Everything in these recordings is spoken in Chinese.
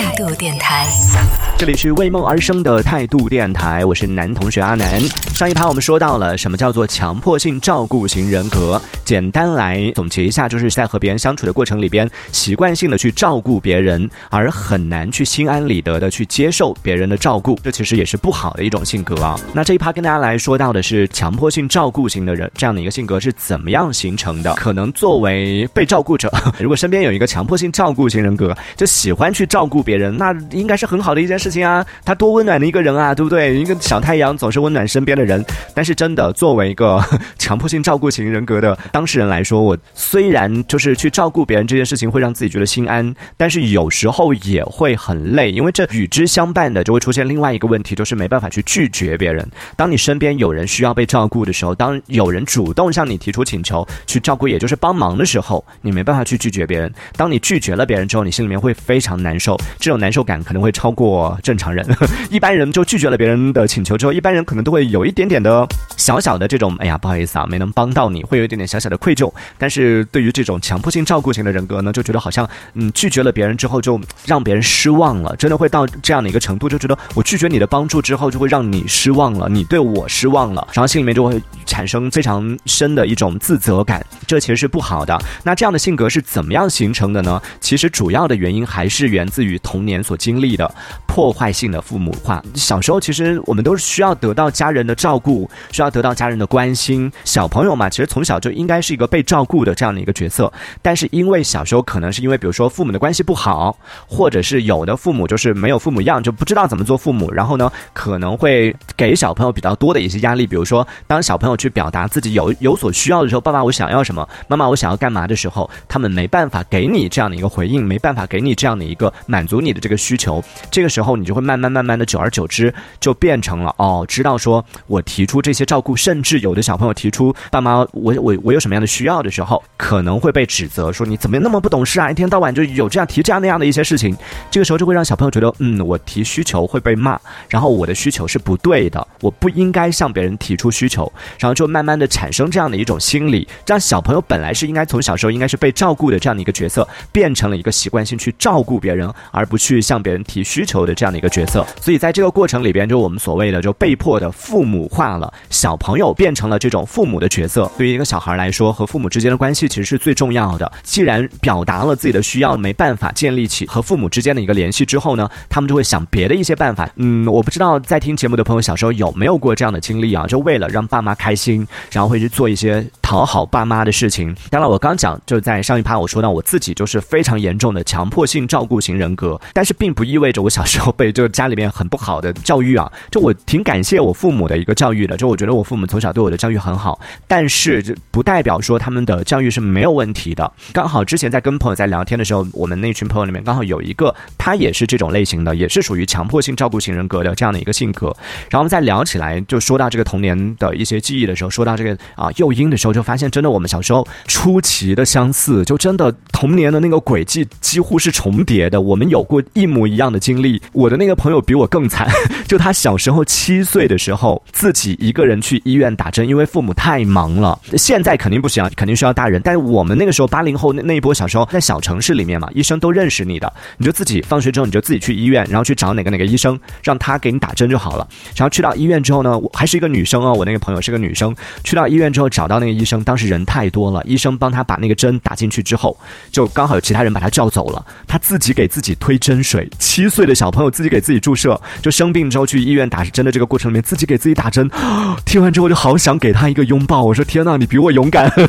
态度电台，这里是为梦而生的态度电台，我是男同学阿南。上一趴我们说到了什么叫做强迫性照顾型人格，简单来总结一下，就是在和别人相处的过程里边，习惯性的去照顾别人，而很难去心安理得的去接受别人的照顾，这其实也是不好的一种性格啊。那这一趴跟大家来说到的是强迫性照顾型的人这样的一个性格是怎么样形成的？可能作为被照顾者，如果身边有一个强迫性照顾型人格，就喜欢去照顾别人，那应该是很好的一件事情啊。他多温暖的一个人啊，对不对？一个小太阳总是温暖身边的人。但是真的，作为一个 强迫性照顾型人格的当事人来说，我虽然就是去照顾别人这件事情会让自己觉得心安，但是有时候也会很累，因为这与之相伴的就会出现另外一个问题，就是没办法去拒绝别人。当你身边有人需要被照顾的时候，当有人主动向你提出请求去照顾，也就是帮忙的时候，你没办法去拒绝别人。当你拒绝了别人之后，你心里面会非常难受，这种难受感可能会超过正常人。一般人就拒绝了别人的请求之后，一般人可能都会有一点点的小小的这种，哎呀，不好意思啊，没能帮到你，会有一点点小小的愧疚。但是对于这种强迫性照顾型的人格呢，就觉得好像，嗯，拒绝了别人之后，就让别人失望了，真的会到这样的一个程度，就觉得我拒绝你的帮助之后，就会让你失望了，你对我失望了，然后心里面就会产生非常深的一种自责感，这其实是不好的。那这样的性格是怎么样形成的呢？其实主要的原因还是源自于童年所经历的破坏性的父母化。小时候其实我们都是需要得到家人的照顾，需要得到家人的关心。小朋友嘛，其实从小就应该是一个被照顾的这样的一个角色。但是因为小时候可能是因为比如说父母的关系不好，或者是有的父母就是没有父母样，就不知道怎么做父母，然后呢可能会给小朋友比较多的一些压力。比如说当小朋友去表达自己有有所需要的时候，爸爸我想要什么，妈妈我想要干嘛的时候，他们没办法给你这样的一个回应，没办法给你这样的一个满足你的这个需求。这个时候你就会慢慢慢慢的久而久之就变成了哦，知道说我提出这些照顾，甚至有的小朋友提出爸妈我我我有什么样的需要的时候，可能会被指责说你怎么那么不懂事啊，一天到晚就有这样提这样那样的一些事情。这个时候就会让小朋友觉得嗯，我提需求会被骂，然后我的需求是不对的，我不应该向别人提出需求，然后就慢慢的产生这样的一种心理，让小朋友本来是应该从小时候应该是被照顾的这样的一个角色，变成了一个习惯性去照顾别人，而不去向别人提需求的这样的一个角色。所以在这个过程里边，就我们所谓的就被迫的父母化了，小朋友变成了这种父母的角色。对于一个小孩来说，和父母之间的关系其实是最重要的。既然表达了自己的需要，没办法建立起和父母之间的一个联系之后呢，他们就会想别的一些办法。嗯，我不知道在听节目的朋友小时候有没有过这样的经历啊？就为了让爸妈开心，然后会去做一些讨好爸妈的事情。当然，我刚讲就在上一趴我说到我自己就是非常严重的强迫性照顾型人格，但是并不意味着我小时候被就家里面很不好的教育啊。就我挺感谢我父母的一个教育的，就我觉得我父母从小对我的教育很好，但是这不代表说他们的教育是没有问题的。刚好之前在跟朋友在聊天的时候，我们那群朋友里面刚好有一个他也是这种类型的，也是属于强迫性照顾型人格的这样的一个性格。然后我们在聊起来，就说到这个童年的一些记忆的时候，说到这个啊诱因的时候，就发现真的我们小时候出奇的相似，就真的童年的那个轨迹几乎是重叠的。我们有有过一模一样的经历。我的那个朋友比我更惨，就他小时候七岁的时候，自己一个人去医院打针，因为父母太忙了。现在肯定不行，肯定需要大人。但是我们那个时候八零后那那一波小时候，在小城市里面嘛，医生都认识你的，你就自己放学之后你就自己去医院，然后去找哪个哪个医生，让他给你打针就好了。然后去到医院之后呢，我还是一个女生哦，我那个朋友是个女生。去到医院之后找到那个医生，当时人太多了，医生帮他把那个针打进去之后，就刚好有其他人把他叫走了，他自己给自己推针水。七岁的小朋友自己给自己注射，就生病之后去医院打针的这个过程里面，自己给自己打针。听完之后就好想给他一个拥抱，我说天呐，你比我勇敢。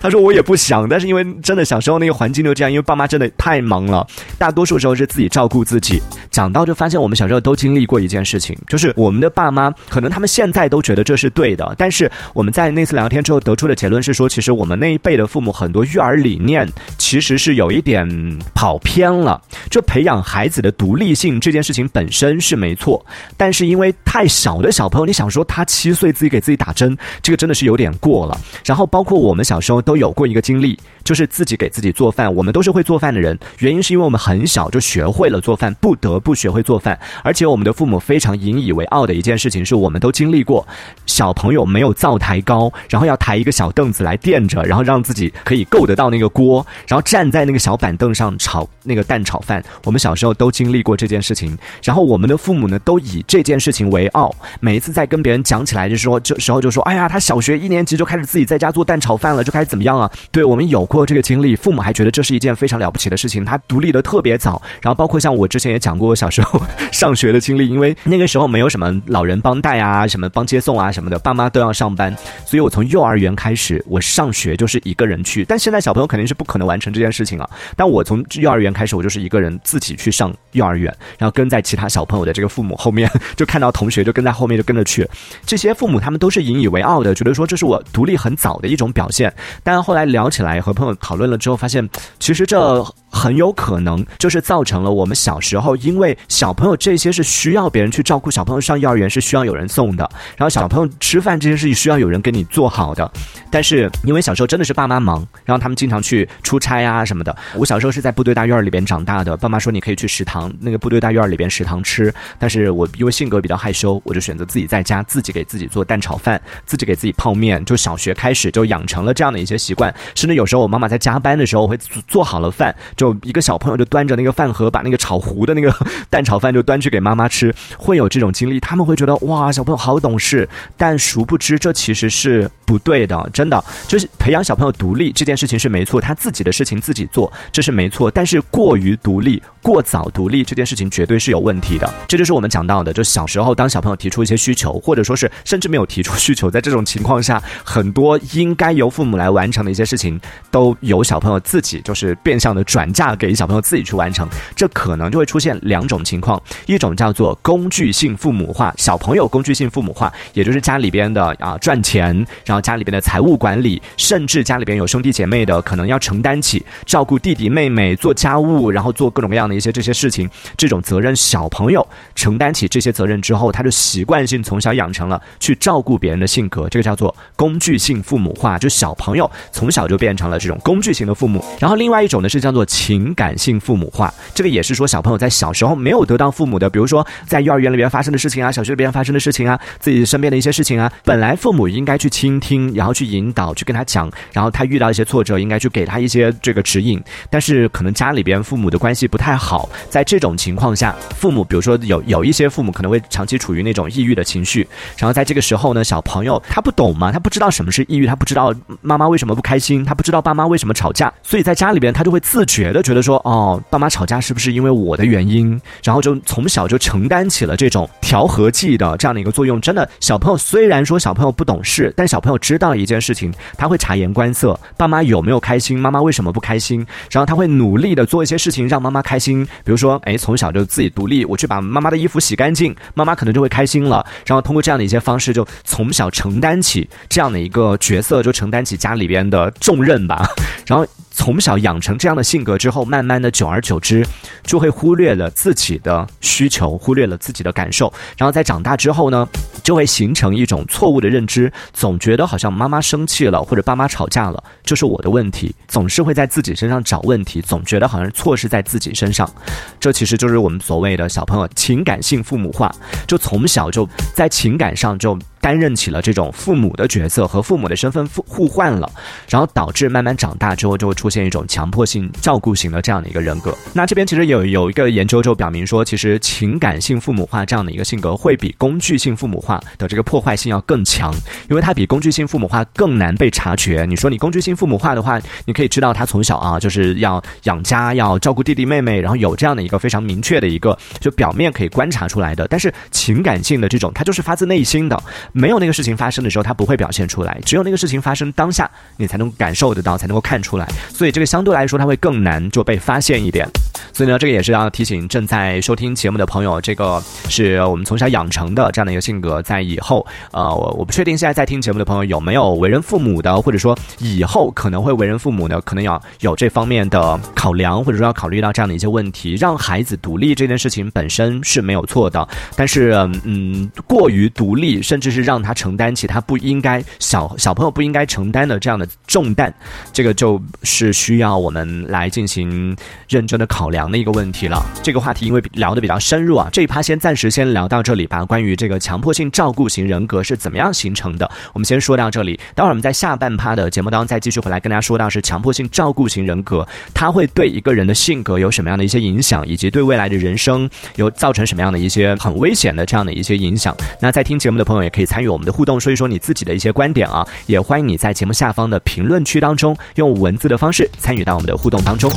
他说我也不想，但是因为真的小时候那个环境就这样，因为爸妈真的太忙了，大多数时候是自己照顾自己。讲到就发现我们小时候都经历过一件事情，就是我们的爸妈可能他们现在都觉得这是对的，但是我们在那次聊天之后得出的结论是说，其实我们那一辈的父母很多育儿理念其实是有一点跑偏了。就培养孩子的独立性这件事情本身是没错，但是因为太小的小朋友，你想说他七岁自己给自己打针，这个真的是有点过了。然后包括我们小时候都有过一个经历，就是自己给自己做饭。我们都是会做饭的人，原因是因为我们很小就学会了做饭，不得不学会做饭。而且我们的父母非常引以为傲的一件事情，是我们都经历过。小朋友没有灶台高，然后要抬一个小凳子来垫着，然后让自己可以够得到那个锅，然后站在那个小板凳上炒那个蛋炒饭。我们小时候都经历过这件事情，然后我们的父母呢，都以这件事情为傲。每一次在跟别人讲起来的时候，这时候就说：“哎呀，他小学一年级就开始自己在家做蛋炒饭了，就开始怎么样啊？”对我们有过这个经历，父母还觉得这是一件非常了不起的事情。他独立的特别早，然后包括像我之前也讲过我小时候上学的经历，因为那个时候没有什么老人帮带啊，什么帮接送啊什么的，爸妈都要上班，所以我从幼儿园开始，我上学就是一个人去。但现在小朋友肯定是不可能完成这件事情啊。但我从幼儿园开始，我就是一个人自己去上幼儿园，然后跟在其他小朋友的这个父母后面，就看到同学就跟在后面就跟着去。这些父母他们都是引以为傲的，觉得说这是我独立很早的一种表现。但后来聊起来和朋讨论了之后，发现其实这很有可能就是造成了我们小时候，因为小朋友这些是需要别人去照顾，小朋友上幼儿园是需要有人送的，然后小朋友吃饭这件事情需要有人给你做好的。但是因为小时候真的是爸妈忙，然后他们经常去出差啊什么的。我小时候是在部队大院里边长大的，爸妈说你可以去食堂那个部队大院里边食堂吃，但是我因为性格比较害羞，我就选择自己在家自己给自己做蛋炒饭，自己给自己泡面。就小学开始就养成了这样的一些习惯，甚至有时候我妈妈在加班的时候会做好了饭，就有一个小朋友就端着那个饭盒，把那个炒糊的那个 蛋炒饭就端去给妈妈吃，会有这种经历。他们会觉得哇，小朋友好懂事，但殊不知这其实是不对的。真的就是培养小朋友独立这件事情是没错，他自己的事情自己做，这是没错。但是过于独立、过早独立这件事情绝对是有问题的。这就是我们讲到的，就小时候当小朋友提出一些需求，或者说是甚至没有提出需求，在这种情况下，很多应该由父母来完成的一些事情，都由小朋友自己就是变相的转嫁给小朋友自己去完成。这可能就会出现两种情况，一种叫做工具性父母化，小朋友工具性父母化，也就是家里边的啊赚钱，然后家里边的财务管理，甚至家里边有兄弟姐妹的，可能要承担起照顾弟弟妹妹、做家务，然后做各种各样的一些这些事情，这种责任，小朋友承担起这些责任之后，他就习惯性从小养成了去照顾别人的性格，这个叫做工具性父母化，就小朋友从小就变成了这种工具型的父母。然后另外一种呢是叫做情感性父母化，这个也是说小朋友在小时候没有得到父母的，比如说在幼儿园里边发生的事情啊，小学里边发生的事情啊，自己身边的一些事情啊，本来父母应该去倾听，然后去引导，去跟他讲，然后他遇到一些挫折，应该去给他一些这个指引，但是可能家里边父母的关系不太好，在这种情况下，父母比如说有有一些父母可能会长期处于那种抑郁的情绪，然后在这个时候呢，小朋友他不懂嘛，他不知道什么是抑郁，他不知道妈妈为什么不开心，他不知道爸妈为什么吵架，所以在家里边他就会自觉的觉得说，哦，爸妈吵架是不是因为我的原因，然后就从小就承担起了这种调和剂的这样的一个作用。真的，小朋友虽然说小朋友不懂事，但小朋友知道一件事情，他会察言观色，爸妈有没有开心，妈妈为什么不开心，然后他会努力的做一些事情让妈妈开心，比如说，哎，从小就自己独立，我去把妈妈的衣服洗干净，妈妈可能就会开心了。然后通过这样的一些方式，就从小承担起这样的一个角色，就承担起家里边的重任吧。然后从小养成这样的性格之后，慢慢的久而久之，就会忽略了自己的需求，忽略了自己的感受。然后在长大之后呢，就会形成一种错误的认知，总觉得好像妈妈生气了或者爸妈吵架了就是我的问题，总是会在自己身上找问题，总觉得好像错是在自己身上。这其实就是我们所谓的小朋友情感性父母化，就从小就在情感上就。担任起了这种父母的角色和父母的身份互互换了，然后导致慢慢长大之后就会出现一种强迫性照顾型的这样的一个人格。那这边其实有有一个研究就表明说，其实情感性父母化这样的一个性格会比工具性父母化的这个破坏性要更强，因为它比工具性父母化更难被察觉。你说你工具性父母化的话，你可以知道他从小啊就是要养家，要照顾弟弟妹妹，然后有这样的一个非常明确的一个就表面可以观察出来的。但是情感性的这种，它就是发自内心的。没有那个事情发生的时候，他不会表现出来；只有那个事情发生当下，你才能感受得到，才能够看出来。所以这个相对来说，他会更难就被发现一点。所以呢，这个也是要提醒正在收听节目的朋友，这个是我们从小养成的这样的一个性格，在以后，呃，我我不确定现在在听节目的朋友有没有为人父母的，或者说以后可能会为人父母的，可能要有这方面的考量，或者说要考虑到这样的一些问题。让孩子独立这件事情本身是没有错的，但是，嗯，过于独立，甚至是让他承担起他不应该小小朋友不应该承担的这样的重担，这个就是需要我们来进行认真的考量的一个问题了。这个话题因为聊的比较深入啊，这一趴先暂时先聊到这里吧。关于这个强迫性照顾型人格是怎么样形成的，我们先说到这里。待会儿我们在下半趴的节目当中再继续回来跟大家说到是强迫性照顾型人格，它会对一个人的性格有什么样的一些影响，以及对未来的人生有造成什么样的一些很危险的这样的一些影响。那在听节目的朋友也可以参与我们的互动，说一说你自己的一些观点啊，也欢迎你在节目下方的评论区当中用文字的方式参与到我们的互动当中。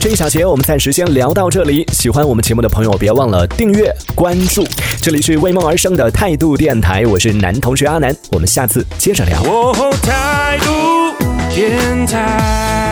这一小节我们暂时先聊到这里，喜欢我们节目的朋友别忘了订阅关注。这里是为梦而生的态度电台，我是男同学阿南，我们下次接着聊。哦，态度电台。